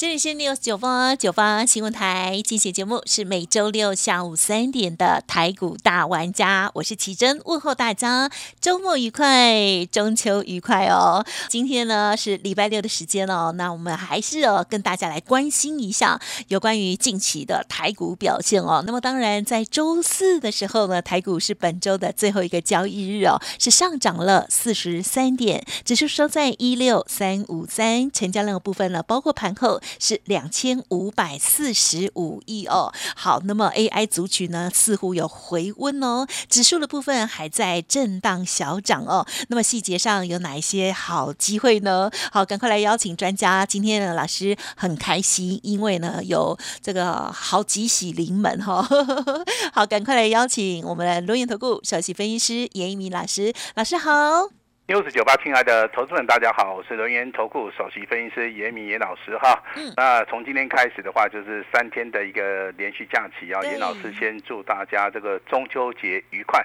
这里是 news 九方九方新闻台，进行节目是每周六下午三点的台股大玩家，我是奇珍，问候大家周末愉快，中秋愉快哦。今天呢是礼拜六的时间哦，那我们还是哦跟大家来关心一下有关于近期的台股表现哦。那么当然在周四的时候呢，台股是本周的最后一个交易日哦，是上涨了四十三点，指数收在一六三五三，成交量的部分呢，包括盘后。是两千五百四十五亿哦。好，那么 AI 族群呢，似乎有回温哦。指数的部分还在震荡小涨哦。那么细节上有哪一些好机会呢？好，赶快来邀请专家。今天呢，老师很开心，因为呢有这个好几喜临门哈。好，赶快来邀请我们的龙岩投顾首席分析师严一鸣老师。老师好。六十九八，亲爱的投资们，大家好，我是轮源投顾首席分析师严明严老师哈。嗯。那从今天开始的话，就是三天的一个连续假期啊。严老师先祝大家这个中秋节愉快。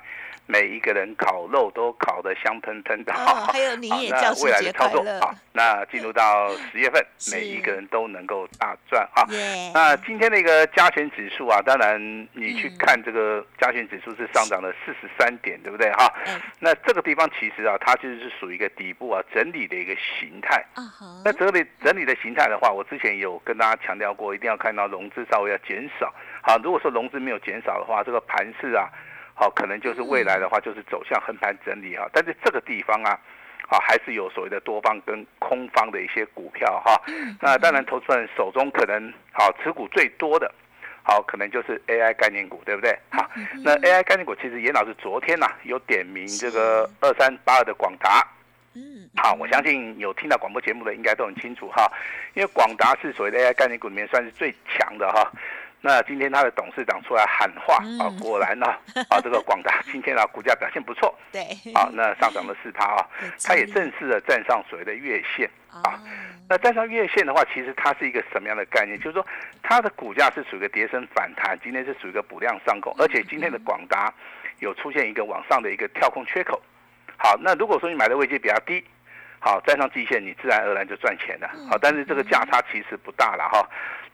每一个人烤肉都烤得香喷喷的，好，还有你也教师节快乐。好，那进入到 十月份，每一个人都能够大赚啊。那今天的一个加权指数啊，当然你去看这个加权指数是上涨了四十三点，对不对哈？那这个地方其实啊，它其实是属于一个底部啊整理的一个形态。那整理整理的形态的话，我之前有跟大家强调过，一定要看到融资稍微要减少。好，如果说融资没有减少的话，这个盘势啊。好，可能就是未来的话，就是走向横盘整理啊。但是这个地方啊，好还是有所谓的多方跟空方的一些股票哈。那当然，投资人手中可能好持股最多的，好可能就是 AI 概念股，对不对？好，那 AI 概念股其实严老师昨天呐有点名这个二三八二的广达。嗯，好，我相信有听到广播节目的应该都很清楚哈，因为广达是所谓的 AI 概念股里面算是最强的哈。那今天他的董事长出来喊话啊，果然呢 啊，这个广达今天啊股价表现不错，对，啊那上涨了四趴啊，它也正式的站上所谓的月线啊。那站上月线的话，其实它是一个什么样的概念？就是说它的股价是属于一个跌升反弹，今天是属于一个补量上攻，而且今天的广达有出现一个往上的一个跳空缺口。好，那如果说你买的位置比较低。好，站上季线，你自然而然就赚钱了。好，但是这个价差其实不大了哈。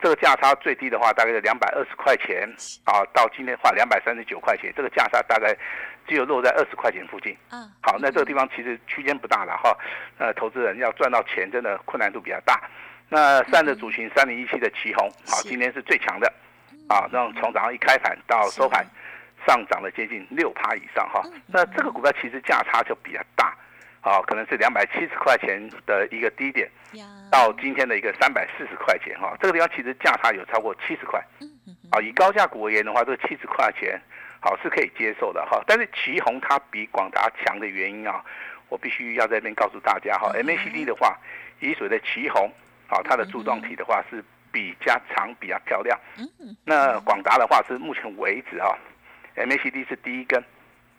这个价差最低的话，大概是两百二十块钱啊，到今天的话两百三十九块钱，这个价差大概只有落在二十块钱附近。嗯，好，那这个地方其实区间不大了哈。呃，投资人要赚到钱，真的困难度比较大。那三的主群三零一七的旗红，好，今天是最强的。啊，那从早上一开盘到收盘，上涨了接近六趴以上哈。那这个股票其实价差就比较大。好，可能是两百七十块钱的一个低点，到今天的一个三百四十块钱哈，这个地方其实价差有超过七十块。啊，以高价股而言的话，这个七十块钱好是可以接受的哈。但是旗宏它比广达强的原因啊，我必须要在这边告诉大家哈。MACD 的话，以所谓的旗宏，好，它的柱状体的话是比较长、比较漂亮。那广达的话是目前为止啊，MACD 是第一根。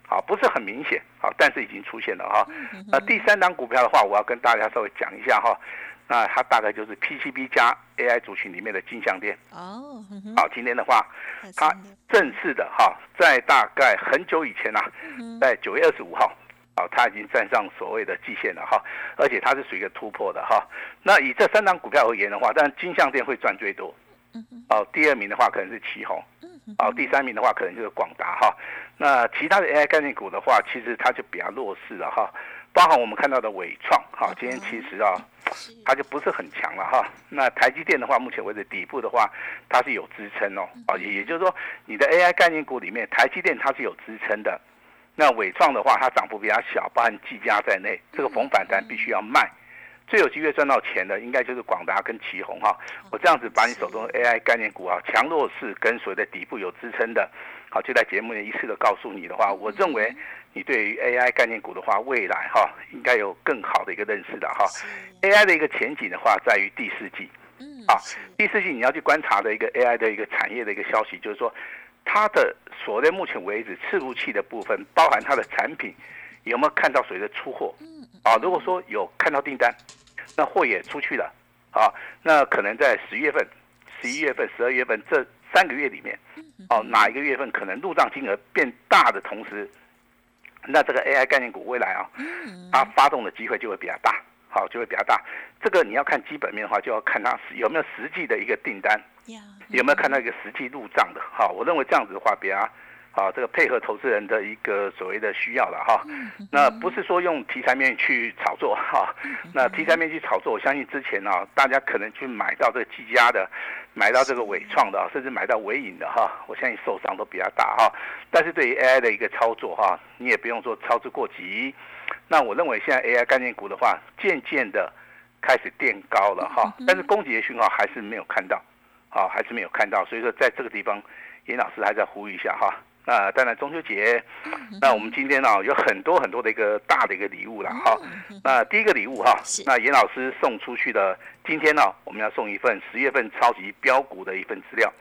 啊，不是很明显，好，但是已经出现了哈。那第三档股票的话，我要跟大家稍微讲一下哈。那它大概就是 PCB 加 AI 族群里面的金项链。哦。好，今天的话，它正式的哈，在大概很久以前呐，在九月二十五号，啊，它已经站上所谓的季线了哈，而且它是属于一个突破的哈。那以这三档股票而言的话，但金项链会赚最多。哦，第二名的话可能是旗宏。哦，第三名的话可能就是广达哈。那其他的 AI 概念股的话，其实它就比较弱势了哈。包含我们看到的伟创哈，今天其实啊，它就不是很强了哈。那台积电的话，目前为止底部的话，它是有支撑哦。啊，也也就是说，你的 AI 概念股里面，台积电它是有支撑的。那伟创的话，它涨幅比较小，包含技嘉在内，这个逢反弹必须要卖。最有机会赚到钱的，应该就是广达跟旗宏哈。我这样子把你手中的 AI 概念股啊，强弱势跟所谓的底部有支撑的，好，就在节目里一次的告诉你的话，我认为你对于 AI 概念股的话，未来哈应该有更好的一个认识的哈。AI 的一个前景的话，在于第四季。啊，第四季你要去观察的一个 AI 的一个产业的一个消息，就是说它的所在目前为止伺服器的部分，包含它的产品有没有看到谁的出货？啊，如果说有看到订单，那货也出去了，啊，那可能在十月份、十一月份、十二月份这三个月里面，哦，哪一个月份可能入账金额变大的同时，那这个 AI 概念股未来啊，它发动的机会就会比较大，好，就会比较大。这个你要看基本面的话，就要看它有没有实际的一个订单，有没有看到一个实际入账的。好，我认为这样子的话比较。好，这个配合投资人的一个所谓的需要了哈，那不是说用题材面去炒作哈，那题材面去炒作，我相信之前啊，大家可能去买到这个技嘉的，买到这个伟创的，甚至买到伟影的哈，我相信受伤都比较大哈。但是对于 AI 的一个操作哈，你也不用说操之过急。那我认为现在 AI 概念股的话，渐渐的开始垫高了哈，但是攻击的讯号还是没有看到，啊，还是没有看到，所以说在这个地方，严老师还在呼吁一下哈。那当然中秋节，那我们今天呢有很多很多的一个大的一个礼物了哈。那第一个礼物哈，那严老师送出去的，今天呢我们要送一份十月份超级标股的一份资料。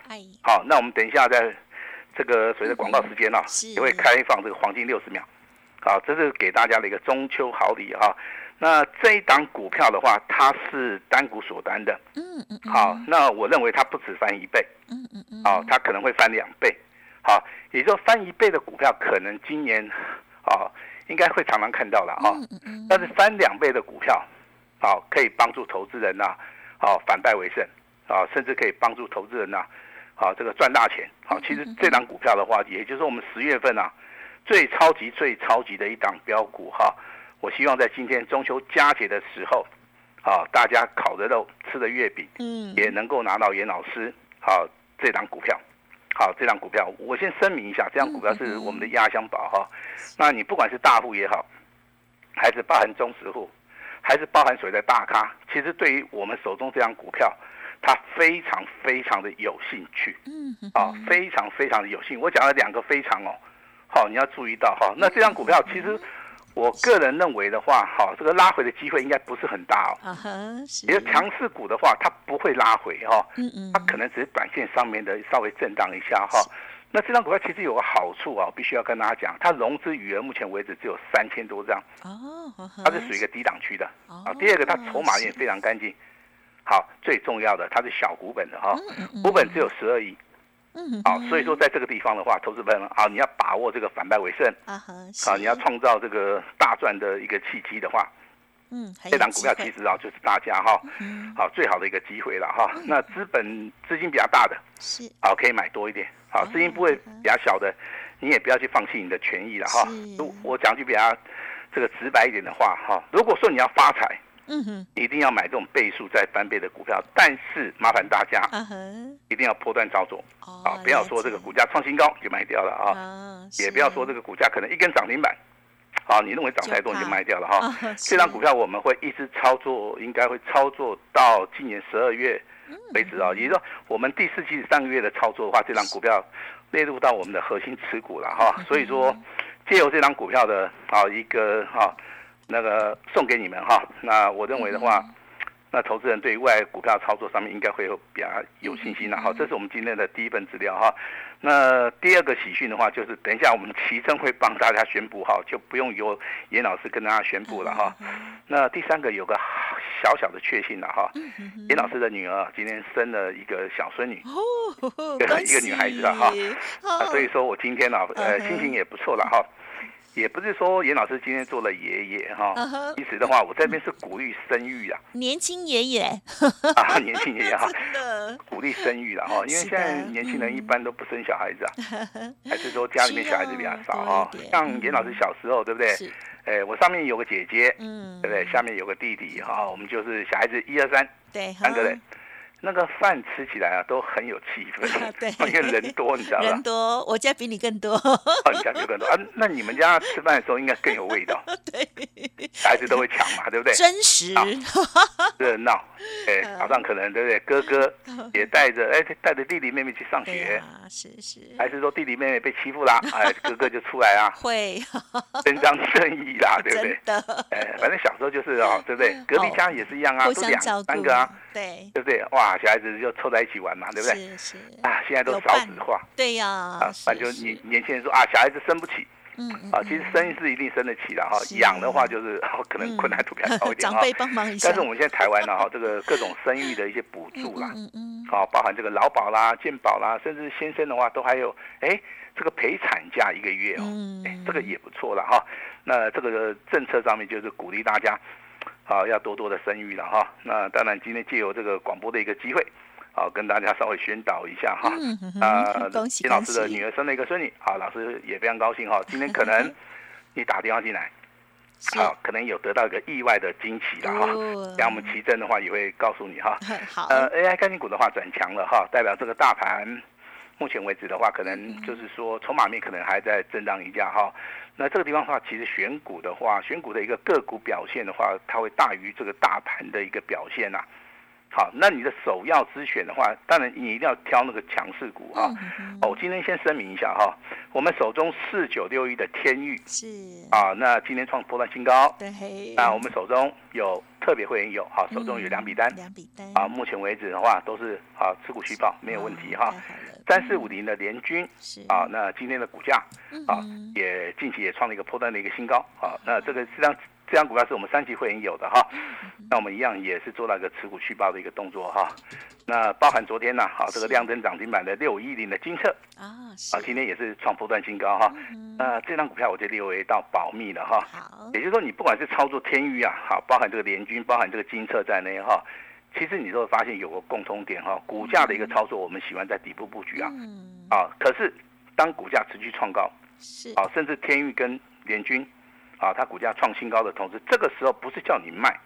好，那我们等一下在这个随着广告时间呢，也会开放这个黄金六十秒。好，这是给大家的一个中秋好礼哈。那这一档股票的话，它是单股锁单的。嗯嗯。好，那我认为它不止翻一倍。嗯嗯嗯。好，它可能会翻两倍。好，也就翻一倍的股票，可能今年，啊，应该会常常看到了啊。但是翻两倍的股票，好，可以帮助投资人呐，好反败为胜，啊，甚至可以帮助投资人呐，好这个赚大钱。好，其实这档股票的话，也就是我们十月份啊，最超级最超级的一档标股哈。我希望在今天中秋佳节的时候，啊，大家烤的肉，吃的月饼，嗯，也能够拿到严老师好这档股票。好，这张股票我先声明一下，这张股票是我们的压箱宝哈。那你不管是大户也好，还是包含中实户，还是包含所谓的大咖，其实对于我们手中这张股票，它非常非常的有兴趣。嗯。啊，非常非常的有兴。我讲了两个非常哦，好，你要注意到哈。那这张股票其实。我个人认为的话，好，这个拉回的机会应该不是很大哦。啊哈，因为强势股的话，它不会拉回哈。嗯嗯。它可能只是短线上面的稍微震荡一下哈。那这张股票其实有个好处啊，必须要跟大家讲，它融资余额目前为止只有三千多张。哦。它是属于一个低档区的。哦。啊，第二个它筹码也非常干净。好，最重要的它是小股本的哈，股本只有十二亿。嗯，好，所以说在这个地方的话，投资朋友啊，你要把握这个反败为胜啊，好，你要创造这个大赚的一个契机的话，嗯，这档股票其实啊，就是大家哈，好最好的一个机会了哈。那资本资金比较大的，是，好可以买多一点，好，资金不会比较小的，你也不要去放弃你的权益了哈。我讲句比较这个直白一点的话哈，如果说你要发财。嗯哼，一定要买这种倍数再翻倍的股票，但是麻烦大家，一定要破断操作啊！不要说这个股价创新高就卖掉了啊，也不要说这个股价可能一根涨停板，啊，你认为涨太多你就卖掉了哈。这张股票我们会一直操作，应该会操作到今年十二月为止啊。也就是说，我们第四季上个月的操作的话，这张股票列入到我们的核心持股了哈。所以说，借由这张股票的啊一个哈。那个送给你们哈，那我认为的话，那投资人对于未来股票操作上面应该会有比较有信心的哈。这是我们今天的第一份资料哈。那第二个喜讯的话，就是等一下我们齐正会帮大家宣布哈，就不用由严老师跟大家宣布了哈。那第三个有个小小的确幸了哈，严老师的女儿今天生了一个小孙女，一个 一个女孩子了哈。所以说我今天呢，呃，心情也不错了哈。也不是说严老师今天做了爷爷哈，其实的话，我这边是鼓励生育啊，年轻爷爷。啊，年轻爷爷哈，鼓励生育了哈，因为现在年轻人一般都不生小孩子啊，还是说家里面小孩子比较少哈，像严老师小时候对不对？哎，我上面有个姐姐，嗯，对不对？下面有个弟弟哈，我们就是小孩子一二三，对，三个人。那个饭吃起来啊，都很有气氛，对，因为人多，你知道吧？人多，我家比你更多。哦你家就更多啊？那你们家吃饭的时候应该更有味道。对，孩子都会抢嘛，对不对？真实，热闹。哎，早上可能对不对？哥哥也带着，哎，带着弟弟妹妹去上学。是是。还是说弟弟妹妹被欺负啦？哎，哥哥就出来啊。会。伸张正义啦，对不对？的。哎，反正小时候就是哦，对不对？隔壁家也是一样啊，都两三个啊。对。对不对？哇！啊，小孩子就凑在一起玩嘛，对不对？是是。啊，现在都少子化。对呀，啊，是反正就年年轻人说啊，小孩子生不起。嗯嗯啊，其实生是一定生得起的哈，养的话就是 哦可能困难度比较高一点 哈。长辈帮忙一下，但是我们现在台湾呢哈，这个各种生育的一些补助啦，嗯嗯好，包含这个劳保啦、健保啦，甚至先生的话都还有，哎，这个陪产假一个月哦，这个也不错了哈。那这个政策上面就是鼓励大家，啊，要多多的生育了哈。那当然，今天借由这个广播的一个机会，啊，跟大家稍微宣导一下哈。嗯嗯啊，恭喜金老师的女儿生了一个孙女，啊，老师也非常高兴哈。今天可能你打电话进来，好，可能有得到一个意外的惊喜了哈。哦像我们奇珍的话也会告诉你哈。好呃，AI 概念股的话转强了哈，代表这个大盘目前为止的话，可能就是说筹码面可能还在震荡一下哈。那这个地方的话，其实选股的话，选股的一个个股表现的话，它会大于这个大盘的一个表现呐、好，那你的首要之选的话，当然你一定要挑那个强势股哈。嗯哦，我今天先声明一下哈，我们手中四九六一的天域是啊，那今天创波段新高。对，那我们手中有特别会员有哈，手中有两笔单。两笔单啊，目前为止的话都是啊持股续报没有问题哈三四五零的联军是啊，那今天的股价啊嗯也近期也创了一个波段的一个新高啊。那这个这张这张股票是我们三级会员有的哈，嗯。那我们一样也是做到一个持股续报的一个动作哈。那包含昨天呢，好这个亮灯涨停板的六一零的金策。啊啊，今天也是创破断新高哈。嗯。那这张股票我就列为到保密了哈。好。也就是说，你不管是操作天域啊，好，包含这个联军，包含这个金策在内哈，其实你都会发现有个共通点哈，股价的一个操作，我们喜欢在底部布局啊，嗯。啊，可是当股价持续创高是。啊，甚至天域跟联军啊，它股价创新高的同时，这个时候不是叫你卖，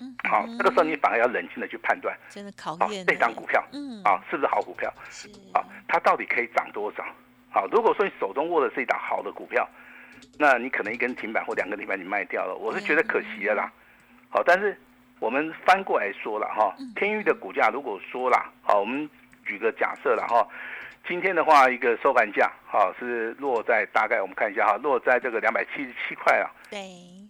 嗯好，这个时候你反而要冷静的去判断真的考啊验，这张股票嗯啊是不是好股票是啊，它到底可以涨多少？好，如果说你手中握的是一档好的股票，那你可能一根停板或两个停板你卖掉了，我是觉得可惜了啦。好，但是我们翻过来说了哈，天域的股价如果说啦，好，我们举个假设了哈，今天的话一个收盘价哈是落在大概我们看一下哈，落在这个两百七十七块啊。对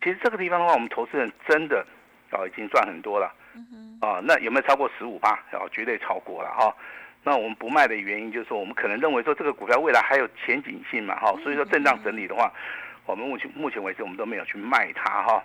其实这个地方的话，我们投资人真的哦已经赚很多了。嗯啊，那有没有超过十五趴？哦，绝对超过了哈。那我们不卖的原因就是说，我们可能认为说这个股票未来还有前景性嘛哈，所以说震荡整理的话，我们目前目前为止我们都没有去卖它哈。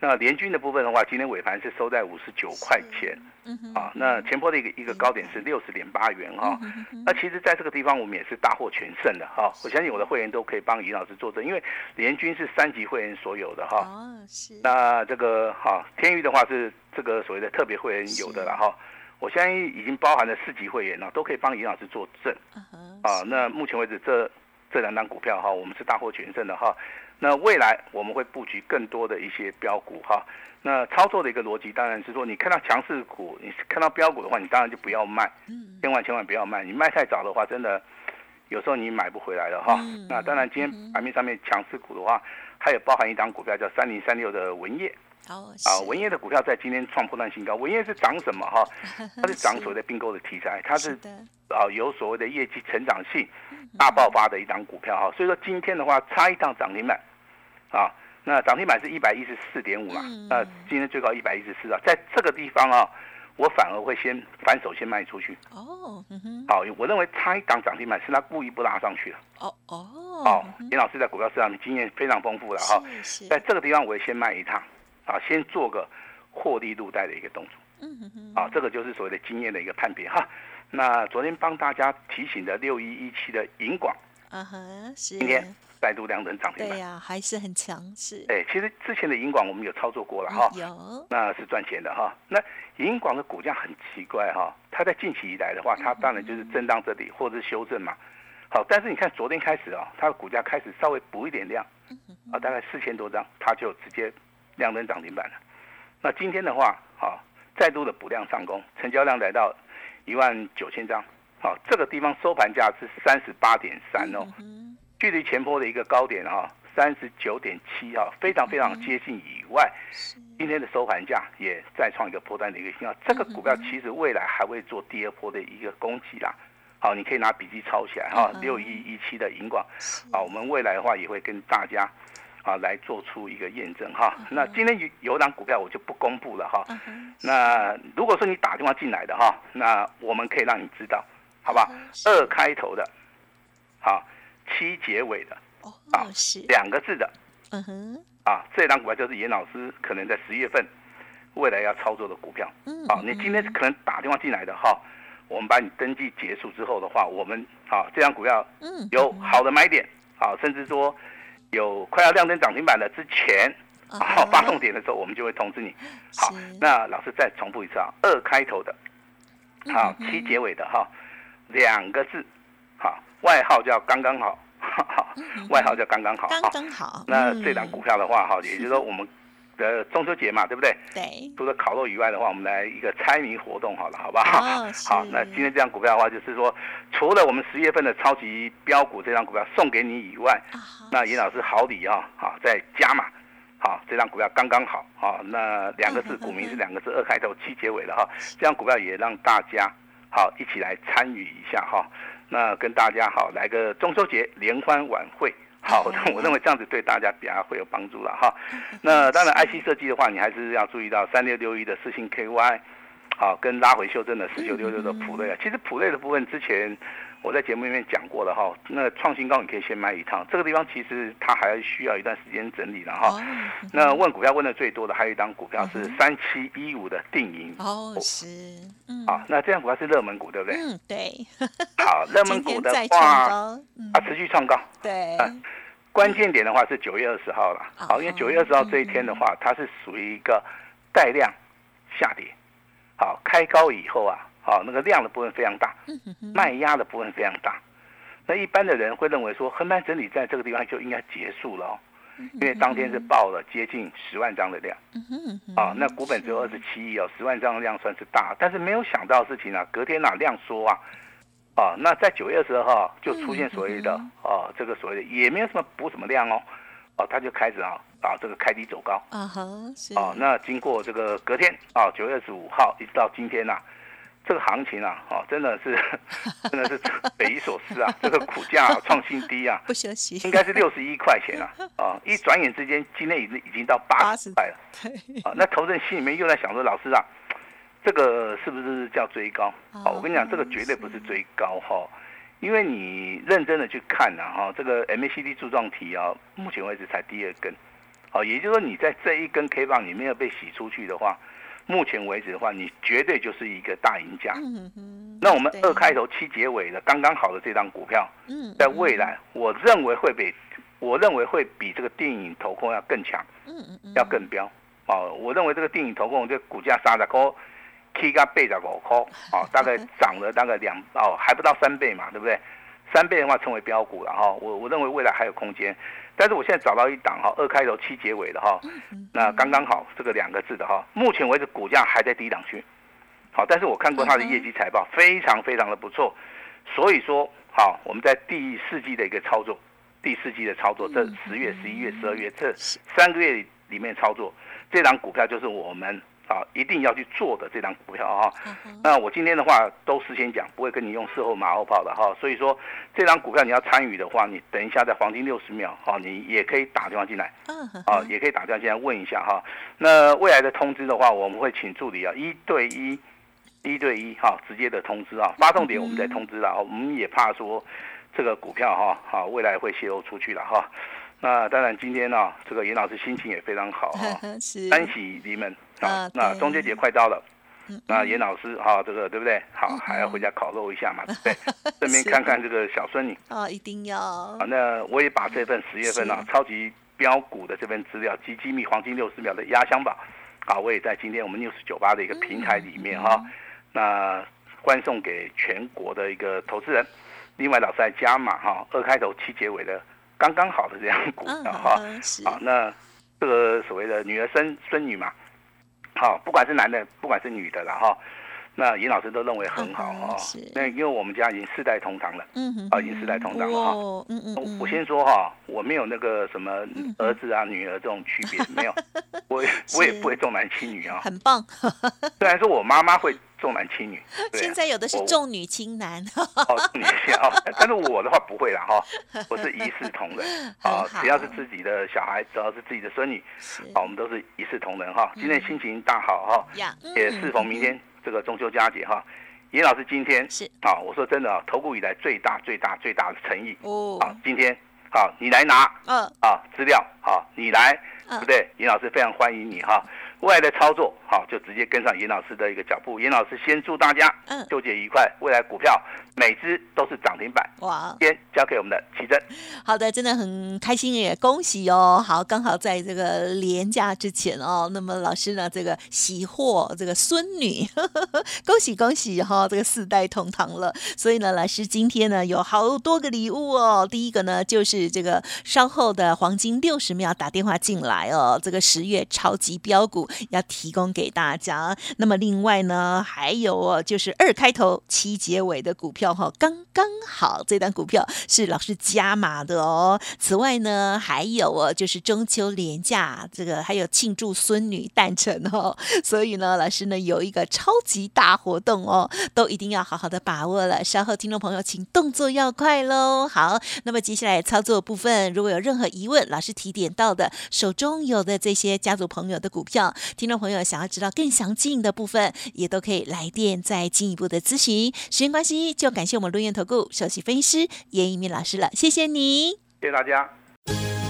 那联军的部分的话，今天尾盘是收在五十九块钱嗯哼啊，那前波的一个一个高点是六十点八元哈。那其实在这个地方我们也是大获全胜的哈。我相信我的会员都可以帮尹老师作证，因为联军是三级会员所有的哈。哦是那这个哈天域的话是这个所谓的特别会员有的了哈，我相信已经包含了四级会员了，都可以帮尹老师作证啊。那目前为止这这两档股票哈，我们是大获全胜的哈。那未来我们会布局更多的一些标股哈。那操作的一个逻辑当然是说，你看到强势股，你看到标股的话，你当然就不要卖，嗯千万千万不要卖。你卖太早的话，真的有时候你买不回来了哈。嗯那当然，今天盘面上面强势股的话，还有包含一档股票叫三零三六的文业。哦啊，文业的股票在今天创破断新高。文业是涨什么哈？它是涨所谓的并购的题材，它是啊有所谓的业绩成长性大爆发的一档股票哈。所以说今天的话差一档涨停板啊，那涨停板是一百一十四点五嘛嗯，那今天最高一百一十四啊，在这个地方啊，我反而会先反手先卖出去。哦嗯哼好，我认为差一档涨停板是他故意不拉上去的。哦哦哦，严老师在股票市场经验非常丰富了哈。在这个地方，我会先卖一趟，啊，先做个获利入袋的一个动作，嗯哼哼啊，这个就是所谓的经验的一个判别哈。那昨天帮大家提醒的六一一七的银广，啊哈是今天再度量能涨停板。对呀还是很强势哎，其实之前的银广我们有操作过了哈，有那是赚钱的哈。那银广的股价很奇怪哈，它在近期以来的话，它当然就是震荡这里或者是修正嘛。好，但是你看昨天开始啊，它的股价开始稍微补一点量，啊，大概四千多张，它就直接量能涨停板了。那今天的话，好，再度的补量上攻，成交量来到一万九千张，好，这个地方收盘价是三十八点三哦，嗯距离前波的一个高点啊三十九点七啊，非常非常接近以外，今天的收盘价也再创一个波段的一个信号。这个股票其实未来还会做第二波的一个攻击啦。好，你可以拿笔记抄起来哈，六一一七的银广，啊，我们未来的话也会跟大家啊来做出一个验证哈。那今天有有档股票我就不公布了哈。那如果说你打电话进来的哈，那我们可以让你知道，好吧？二开头的，好，七结尾的，哦啊，是，两个字的。嗯哼，啊，这档股票就是严老师可能在十月份未来要操作的股票。嗯，啊，你今天可能打电话进来的哈，我们把你登记结束之后的话，我们啊这张股票嗯，有好的买点啊，甚至说有快要亮灯涨停板的之前，啊啊发送点的时候，我们就会通知你。好，那老师再重复一次啊，二开头的，好嗯七结尾的哈，两个字，好外号叫刚刚好，哈哈外号叫刚刚好。刚好刚好，那嗯。这档股票的话哈，也就是说我们的中秋节嘛，对不对？对，除了烤肉以外的话，我们来一个猜谜活动好了，好不好？好，那今天这张股票的话，就是说，除了我们十月份的超级标股这张股票送给你以外，那严老师好礼啊，好再加嘛，好这张股票刚刚好，好那两个字，股名是 两个字，二开头七结尾的哈，这张股票也让大家好一起来参与一下哈，那跟大家好来个中秋节联欢晚会。好，我认为这样子对大家比较会有帮助了哈。那当然，IC 设计的话，你还是要注意到三六六一的四星 KY，好，跟拉回修正的四九六六的普瑞啊。其实普瑞的部分之前我在节目里面讲过了哈。那创新高你可以先买一趟，这个地方其实它还需要一段时间整理了哈。哦，那问股票问的最多的还有一张股票是三七一五的定盈。哦是，嗯，啊，那这样股票是热门股，对不对？嗯，对，好，热门股的话，啊，持续创高。对，关键点的话是九月二十号了，哦好，因为九月二十号这一天的话，它是属于一个带量下跌，好，开高以后啊，好，那个量的部分非常大，卖压的部分非常大，那一般的人会认为说，横盘整理在这个地方就应该结束了哦，因为当天是报了接近十万张的量，啊，那股本只有二十七亿哦，十万张的量算是大，但是没有想到的事情啊，隔天啊量缩啊，啊，那在九月二十号就出现所谓的啊这个所谓的也没有什么补什么量哦，哦、它就开始啊啊这个开低走高啊哈，是，啊，那经过这个隔天啊九月二十五号一直到今天呐、这个行情啊，哦，真的是 真的是匪夷所思啊！这个股价、啊、创新低啊，不休息，应该是六十一块钱啊，啊，一转眼之间，今天已经已经到八十80块了。对，啊，那投资人心里面又在想说，老师啊，这个是不是叫追高？哦、我跟你讲，这个绝对不是追高哈、因为你认真的去看呐、哈，这个 MACD 柱状体啊，目前为止才第二根，好、也就是说你在这一根 K 棒你没有被洗出去的话，目前为止的话，你绝对就是一个大赢家。嗯哼，那我们二开头七结尾的刚刚好的这张股票，嗯，在未来，我认为会比我认为会比这个电影投控要更强。嗯嗯嗯，要更标哦。我认为这个电影投控这个股价三十块，K 加倍的五块哦，大概涨了大概两哦，还不到三倍嘛，对不对？三倍的话称为标股了哈、我我认为未来还有空间，但是我现在找到一档哈，二开头七结尾的哈，那刚刚好这个两个字的哈，目前为止股价还在低档区，好，但是我看过它的业绩财报非常非常的不错，所以说好，我们在第四季的一个操作，第四季的操作，这十月、十一月、十二月这三个月里面操作，这档股票就是我们啊一定要去做的这张股票啊。那我今天的话都事先讲，不会跟你用事后马后炮的哈。所以说这张股票你要参与的话，你等一下在黄金六十秒哈，你也可以打电话进来啊，也可以打电话进来问一下哈。那未来的通知的话，我们会请助理啊一对一。一对一哈，直接的通知啊，发送点我们再通知了。我们也怕说这个股票哈，好未来会泄露出去了哈。那当然今天呢、这个严老师心情也非常好哈，是单喜临门啊啊。那中秋节快到了嗯，那严老师哈，这个对不对？好，还要回家烤肉一下嘛，对不对？顺便看看这个小孙女哦，一定要啊。那我也把这份十月份啊超级标股的这份资料及机密黄金六十秒的压箱宝，啊，我也在今天我们 news 九八的一个平台里面哈，那欢送给全国的一个投资人。另外，老师还加码哈，二开头七结尾的刚刚好的这样股嗯票哈。好，那这个所谓的女儿生孙女嘛，好，不管是男的，不管是女的了哈，那尹老师都认为很好哈嗯哼是。那因为我们家已经世代同堂了，嗯哼啊，已经世代同堂了哈。哦嗯嗯嗯，我先说哈，我没有那个什么儿子啊、女儿这种区别，没有，我也我也不会重男轻女啊。很棒，虽然说我妈妈会重男轻女。现在有的是重女轻男。哦，女性哦，但是我的话不会啦哈，我是一视同仁 啊，只要是自己的小孩，只要是自己的孙女，啊，我们都是一视同仁哈。今天心情大好哈，也适逢明天这个中秋佳节哈。严老师今天是啊，我说真的啊，投顾以来最大最大最大的诚意哦，啊，今天好，你来拿，嗯，啊，资料好，你来，对不对？严老师非常欢迎你哈。未来的操作好，就直接跟上严老师的一个脚步。严老师先祝大家嗯，纠结愉快。未来股票每只都是涨停板。哇！先交给我们的奇珍。好的，真的很开心也恭喜哦。好，刚好在这个廉价之前哦，那么老师呢，这个喜获这个孙女，恭喜恭喜哈，这个四代同堂了。所以呢，老师今天呢有好多个礼物哦。第一个呢就是这个稍后的黄金六十秒打电话进来哦，这个十月超级标股。要提供给大家。那么另外呢，还有哦，就是二开头七结尾的股票票哈，刚刚好这单股票是老师加码的哦。此外呢，还有哦，就是中秋连假这个还有庆祝孙女诞辰哦，所以呢，老师呢有一个超级大活动哦，都一定要好好的把握了。稍后听众朋友请动作要快喽。好，那么接下来操作部分，如果有任何疑问，老师提点到的手中有的这些家族朋友的股票。听众朋友想要知道更详尽的部分，也都可以来电再进一步的咨询。时间关系，就感谢我们陆源投顾首席分析师严一鸣老师了，谢谢你，谢谢大家。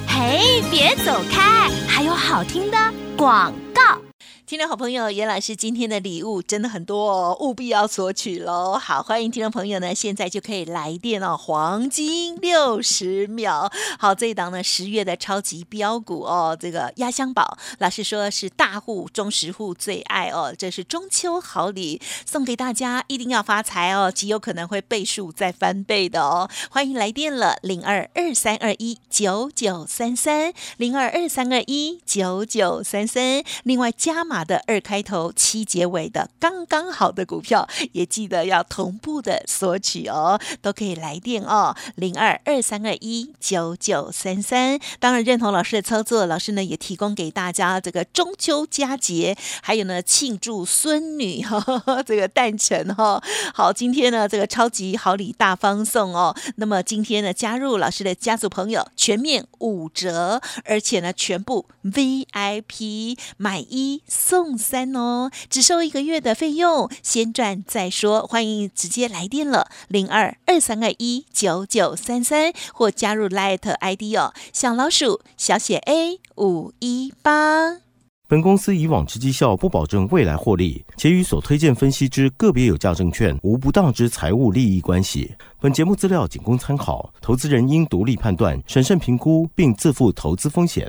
嘿，别走开，还有好听的广告。听众好朋友，严老师今天的礼物真的很多哦，务必要索取喽！好，欢迎听众朋友呢，现在就可以来电哦，黄金六十秒。好，这一档呢，十月的超级标股哦，这个压箱宝，老师说是大户、中实户最爱哦，这是中秋好礼，送给大家，一定要发财哦，极有可能会倍数再翻倍的哦。欢迎来电了，零二二三二一九九三三，零二二三二一九九三三，另外加码。的二开头七结尾的刚刚好的股票，也记得要同步的索取哦，都可以来电哦，零二二三二一九九三三。当然认同老师的操作，老师呢也提供给大家这个中秋佳节，还有呢庆祝孙女哈 这个诞辰哈。好，今天呢这个超级好礼大方送哦，那么今天呢加入老师的家族朋友全面五折，而且呢全部 VIP 买一。送三哦，只收一个月的费用，先赚再说。欢迎直接来电了，零二二三二一九九三三，或加入 Light ID 哦，小老鼠小写 A 五一八。本公司以往之绩效不保证未来获利，且与所推荐分析之个别有价证券无不当之财务利益关系。本节目资料仅供参考，投资人应独立判断、审慎评估，并自负投资风险。